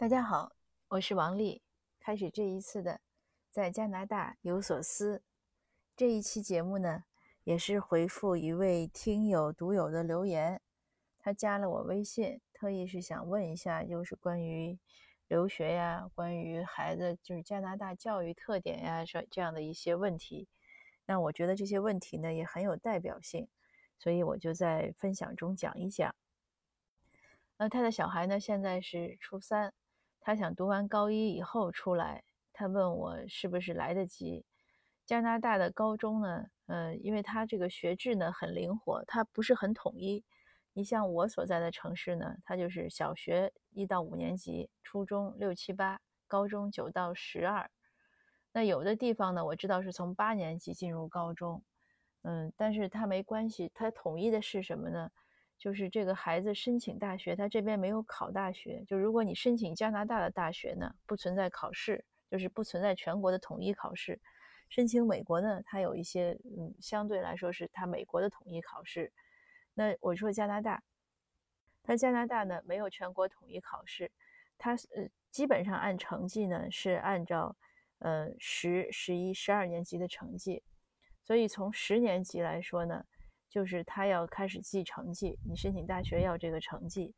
大家好，我是王丽。开始这一次的在加拿大有所思这一期节目呢，也是回复一位听友独有的留言。他加了我微信，特意是想问一下，就是关于留学呀，关于孩子就是加拿大教育特点呀，这这样的一些问题。那我觉得这些问题呢也很有代表性，所以我就在分享中讲一讲。那他的小孩呢，现在是初三。他想读完高一以后出来，他问我是不是来得及。加拿大的高中呢，呃，因为他这个学制呢很灵活，它不是很统一。你像我所在的城市呢，它就是小学一到五年级，初中六七八，高中九到十二。那有的地方呢，我知道是从八年级进入高中，嗯，但是它没关系，它统一的是什么呢？就是这个孩子申请大学，他这边没有考大学。就如果你申请加拿大的大学呢，不存在考试，就是不存在全国的统一考试。申请美国呢，它有一些，嗯，相对来说是它美国的统一考试。那我说加拿大，它加拿大呢没有全国统一考试，它呃基本上按成绩呢是按照呃十、十一、十二年级的成绩，所以从十年级来说呢。就是他要开始记成绩，你申请大学要这个成绩。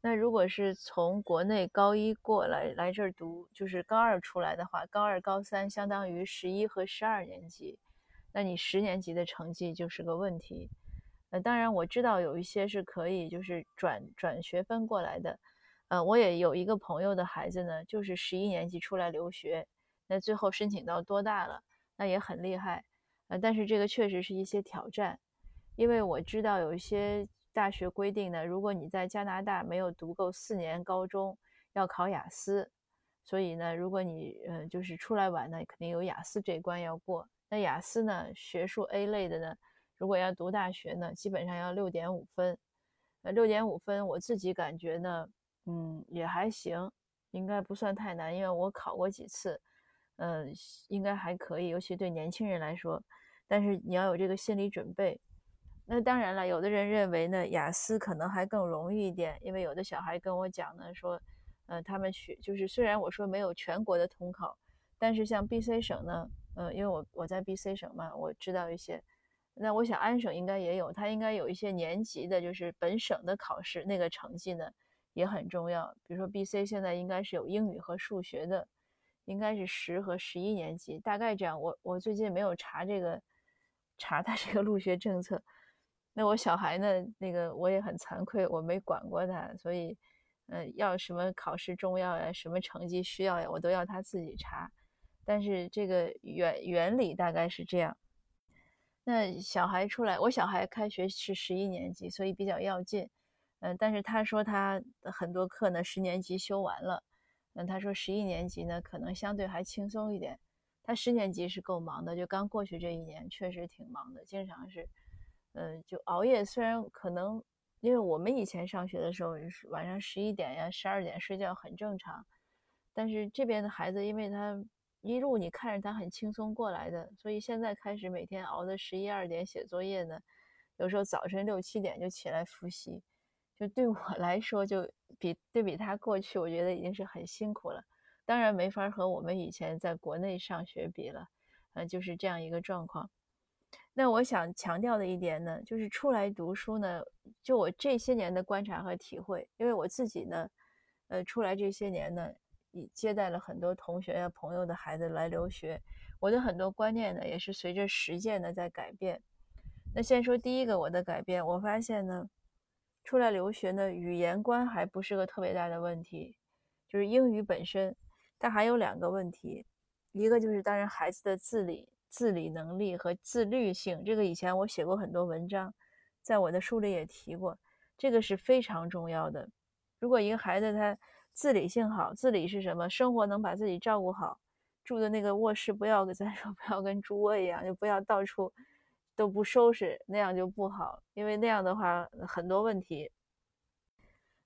那如果是从国内高一过来来这儿读，就是高二出来的话，高二、高三相当于十一和十二年级，那你十年级的成绩就是个问题。呃，当然我知道有一些是可以就是转转学分过来的。呃，我也有一个朋友的孩子呢，就是十一年级出来留学，那最后申请到多大了，那也很厉害。呃，但是这个确实是一些挑战。因为我知道有一些大学规定呢，如果你在加拿大没有读够四年高中，要考雅思，所以呢，如果你嗯就是出来玩呢，肯定有雅思这一关要过。那雅思呢，学术 A 类的呢，如果要读大学呢，基本上要六点五分。呃，六点五分，我自己感觉呢，嗯，也还行，应该不算太难，因为我考过几次，嗯，应该还可以，尤其对年轻人来说。但是你要有这个心理准备。那当然了，有的人认为呢，雅思可能还更容易一点，因为有的小孩跟我讲呢，说，呃，他们学就是虽然我说没有全国的统考，但是像 B C 省呢，呃，因为我我在 B C 省嘛，我知道一些。那我想安省应该也有，它应该有一些年级的，就是本省的考试，那个成绩呢也很重要。比如说 B C 现在应该是有英语和数学的，应该是十和十一年级，大概这样。我我最近没有查这个，查他这个 入学政策。那我小孩呢？那个我也很惭愧，我没管过他，所以，嗯，要什么考试重要呀，什么成绩需要呀，我都要他自己查。但是这个原原理大概是这样。那小孩出来，我小孩开学是十一年级，所以比较要劲。嗯，但是他说他很多课呢，十年级修完了。嗯，他说十一年级呢，可能相对还轻松一点。他十年级是够忙的，就刚过去这一年，确实挺忙的，经常是。嗯，就熬夜，虽然可能，因为我们以前上学的时候晚上十一点呀、十二点睡觉很正常，但是这边的孩子，因为他一路你看着他很轻松过来的，所以现在开始每天熬到十一二点写作业呢，有时候早晨六七点就起来复习，就对我 来说，就比对比他过去，我觉得已经是很辛苦了。当然没法和我们以前在国内上学比了，呃，就是这样一个状况。那我想强调的一点呢，就是出来读书呢，就我这些年的观察和体会，因为我自己呢，呃，出来这些年呢，也接待了很多同学呀、朋友的孩子来留学，我的很多观念呢，也是随着实践呢在改变。那先说第一个我的改变，我发现呢，出来留学呢，语言关还不是个特别大的问题，就是英语本身，但还有两个问题，一个就是当然孩子的自理。自理能力和自律性，这个以前我写过很多文章，在我的书里也提过，这个是非常重要的。如果一个孩子他自理性好，自理是什么？生活能把自己照顾好，住的那个卧室不要咱说不要跟猪窝一样，就不要到处都不收拾，那样就不好，因为那样的话很多问题。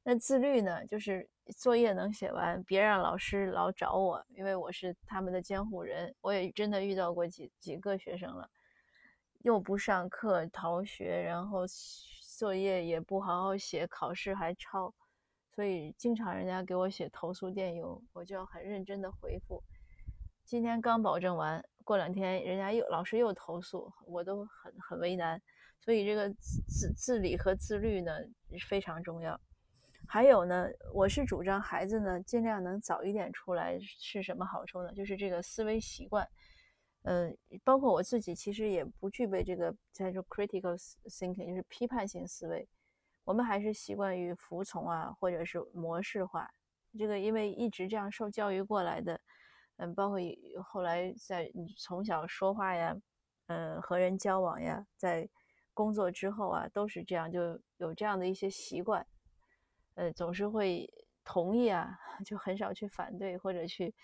那自律呢，就是作业能写完，别让老师老找我，因为我是他们的监护人。我也真的遇到过几几个学生了，又不上课逃学，然后作业也不好好写，考试还抄，所以经常人家给我写投诉电邮，我就要很认真的回复。今天刚保证完，过两天人家又老师又投诉，我都很很为难。所以这个自自理和自律呢非常重要。还有呢，我是主张孩子呢尽量能早一点出来，是什么好处呢？就是这个思维习惯。嗯，包括我自己其实也不具备这个叫做 critical thinking，就是批判性思维。我们还是习惯于服从啊，或者是模式化。这个因为一直这样受教育过来的，嗯，包括后来在从小说话呀，嗯，和人交往呀，在工作之后啊，都是这样，就有这样的一些习惯。呃，总是会同意啊，就很少去反对或者去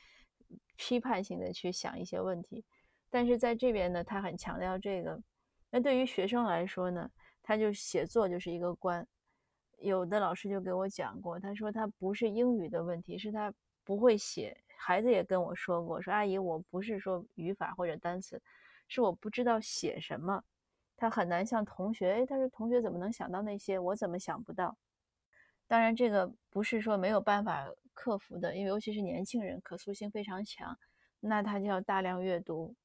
批判性的去想一些问题。但是在这边呢，他很强调这个。那对于学生来说呢，他就写作就是一个关。有的老师就给我讲过，他说他不是英语的问题，是他不会写。孩子也跟我说过，说阿姨，我不是说语法或者单词，是我不知道写什么。他很难向同学，哎，他说同学怎么能想到那些，我怎么想不到？当然，这个不是说没有办法克服的，因为尤其是年轻人，可塑性非常强，那他就要大量阅读。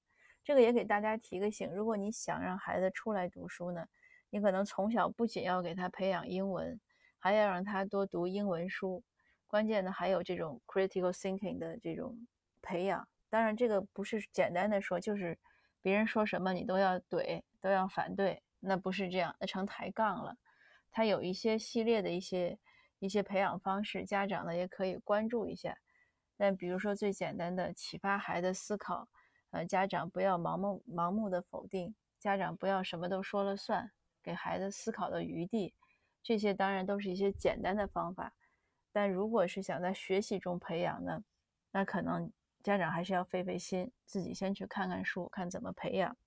这个也给大家提个醒：如果你想让孩子出来读书呢，你可能从小不仅要给他培养英文，还要让他多读英文书。关键的还有这种 critical thinking 的这种培养。当然，这个不是简单的说，就是别人说什么你都要怼，都要反对，那不是这样，那成抬杠了。他有一些系列的一些一些培养方式，家长呢也可以关注一下。但比如说最简单的启发孩子思考。呃，家长不要盲目盲目的否定，家长不要什么都说了算，给孩子思考的余地。这些当然都是一些简单的方法，但如果是想在学习中培养呢，那可能家长还是要费费心，自己先去看看书，看怎么培养。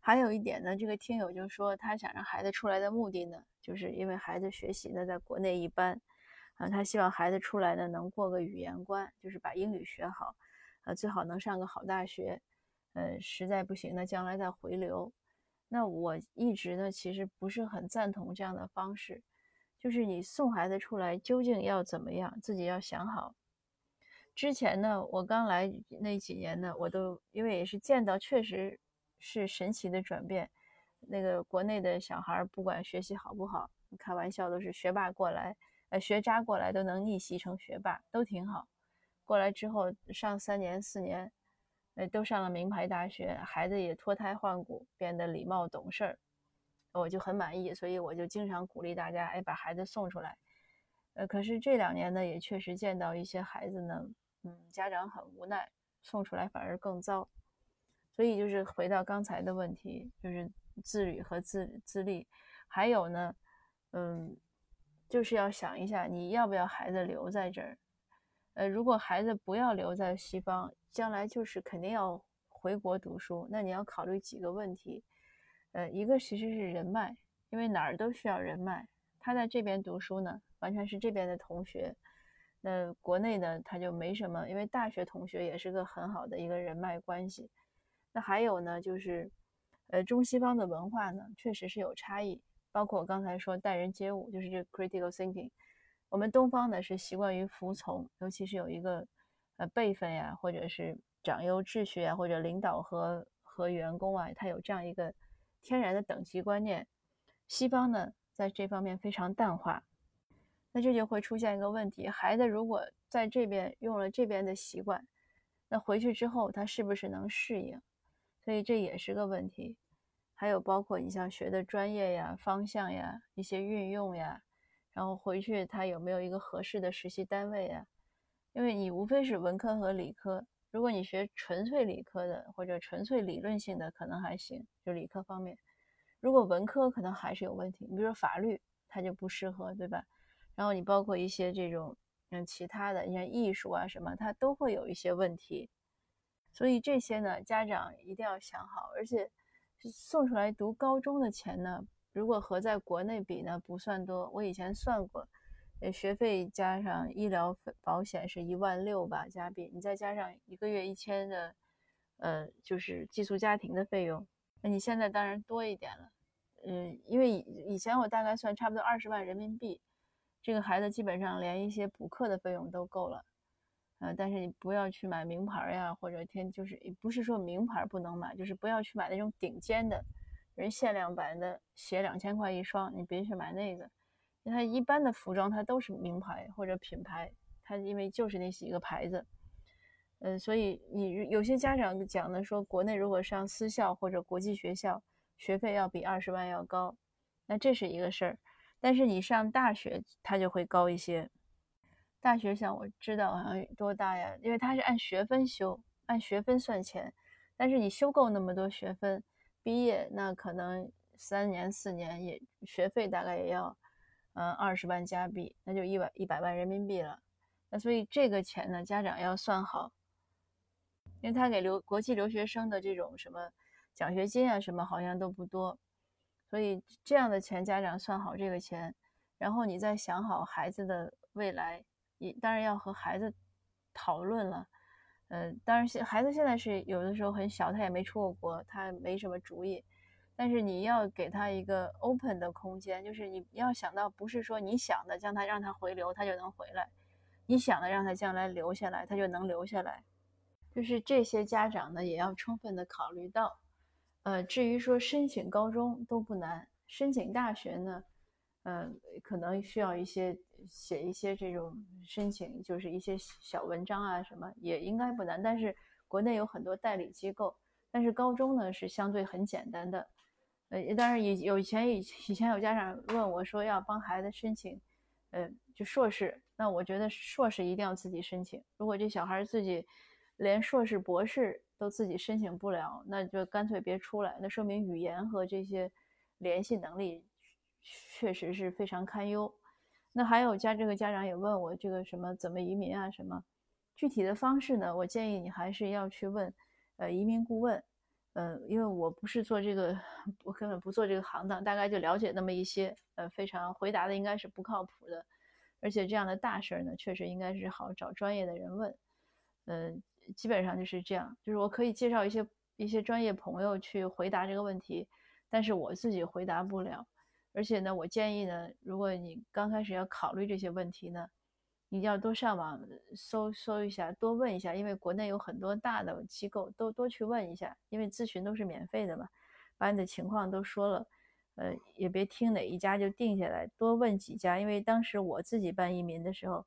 还有一点呢，这个听友就说他想让孩子出来的目的呢，就是因为孩子学习呢在国内一般，啊，他希望孩子出来呢能过个语言关，就是把英语学好。呃，最好能上个好大学，呃，实在不行呢，将来再回流。那我一直呢，其实不是很赞同这样的方式，就是你送孩子出来究竟要怎么样，自己要想好。之前呢，我刚来那几年呢，我都因为也是见到，确实是神奇的转变。那个国内的小孩不管学习好不好，开玩笑都是学霸过来，呃，学渣过来都能逆袭成学霸，都挺好。过来之后上三年四年，呃，都上了名牌大学，孩子也脱胎换骨，变得礼貌懂事儿，我就很满意，所以我就经常鼓励大家，哎，把孩子送出来。呃，可是这两年呢，也确实见到一些孩子呢，嗯，家长很无奈，送出来反而更糟。所以就是回到刚才的问题，就是自律和自自立，还有呢，嗯，就是要想一下，你要不要孩子留在这儿。呃，如果孩子不要留在西方，将来就是肯定要回国读书，那你要考虑几个问题。呃，一个其实是人脉，因为哪儿都需要人脉。他在这边读书呢，完全是这边的同学。那国内呢，他就没什么，因为大学同学也是个很好的一个人脉关系。那还有呢，就是，呃，中西方的文化呢，确实是有差异，包括我刚才说待人接物，就是这 critical thinking。我们东方呢是习惯于服从，尤其是有一个呃辈分呀，或者是长幼秩序啊，或者领导和和员工啊，他有这样一个天然的等级观念。西方呢在这方面非常淡化，那这就会出现一个问题：孩子如果在这边用了这边的习惯，那回去之后他是不是能适应？所以这也是个问题。还有包括你像学的专业呀、方向呀、一些运用呀。然后回去他有没有一个合适的实习单位啊？因为你无非是文科和理科，如果你学纯粹理科的或者纯粹理论性的可能还行，就理科方面。如果文科可能还是有问题，你比如说法律，它就不适合，对吧？然后你包括一些这种嗯其他的，你像艺术啊什么，它都会有一些问题。所以这些呢，家长一定要想好，而且送出来读高中的钱呢。如果和在国内比呢，不算多。我以前算过，呃，学费加上医疗保险是一万六吧加币，你再加上一个月一千的，呃，就是寄宿家庭的费用，那你现在当然多一点了。嗯，因为以以前我大概算差不多二十万人民币，这个孩子基本上连一些补课的费用都够了。呃，但是你不要去买名牌呀，或者天就是不是说名牌不能买，就是不要去买那种顶尖的，人限量版的鞋两千块一双，你别去买那个。因为它一般的服装它都是名牌或者品牌，它因为就是那几个牌子。呃，所以你有些家长讲的说，国内如果上私校或者国际学校，学费要比二十万要高，那这是一个事儿。但是你上大学，它就会高一些。大学像我知道好像多大呀？因为它是按学分修，按学分算钱。但是你修够那么多学分，毕业那可能三年四年也学费大概也要，嗯二十万加币，那就一百一百万人民币了。那所以这个钱呢，家长要算好，因为他给留国际留学生的这种什么奖学金啊什么好像都不多，所以这样的钱家长算好这个钱，然后你再想好孩子的未来。也当然要和孩子讨论了，呃，当然现孩子现在是有的时候很小，他也没出过国，他没什么主意，但是你要给他一个 open 的空间，就是你要想到不是说你想的将他让他回流他就能回来，你想的让他将来留下来他就能留下来，就是这些家长呢也要充分的考虑到，呃，至于说申请高中都不难，申请大学呢。嗯，可能需要一些写一些这种申请，就是一些小文章啊，什么也应该不难。但是国内有很多代理机构，但是高中呢是相对很简单的。呃，当然以有以前以以前有家长问我说要帮孩子申请，呃，就硕士，那我觉得硕士一定要自己申请。如果这小孩自己连硕士、博士都自己申请不了，那就干脆别出来。那说明语言和这些联系能力。确实是非常堪忧。那还有家这个家长也问我这个什么怎么移民啊什么具体的方式呢？我建议你还是要去问呃移民顾问，呃，因为我不是做这个，我根本不做这个行当，大概就了解那么一些，呃，非常回答的应该是不靠谱的。而且这样的大事儿呢，确实应该是好找专业的人问。嗯，基本上就是这样，就是我可以介绍一些一些专业朋友去回答这个问题，但是我自己回答不了。而且呢，我建议呢，如果你刚开始要考虑这些问题呢，你要多上网搜搜一下，多问一下，因为国内有很多大的机构，都多去问一下，因为咨询都是免费的嘛，把你的情况都说了，呃，也别听哪一家就定下来，多问几家，因为当时我自己办移民的时候，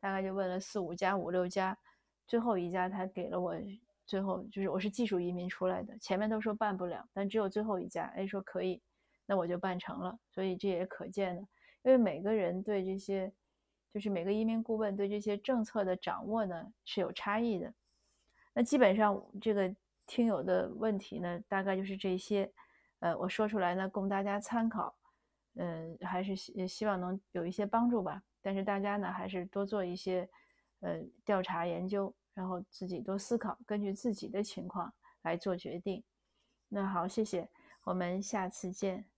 大概就问了四五家、五六家，最后一家他给了我，最后就是我是技术移民出来的，前面都说办不了，但只有最后一家，哎，说可以。那我就办成了，所以这也可见的，因为每个人对这些，就是每个移民顾问对这些政策的掌握呢是有差异的。那基本上这个听友的问题呢，大概就是这些，呃，我说出来呢供大家参考，嗯，还是希希望能有一些帮助吧。但是大家呢还是多做一些，呃，调查研究，然后自己多思考，根据自己的情况来做决定。那好，谢谢，我们下次见。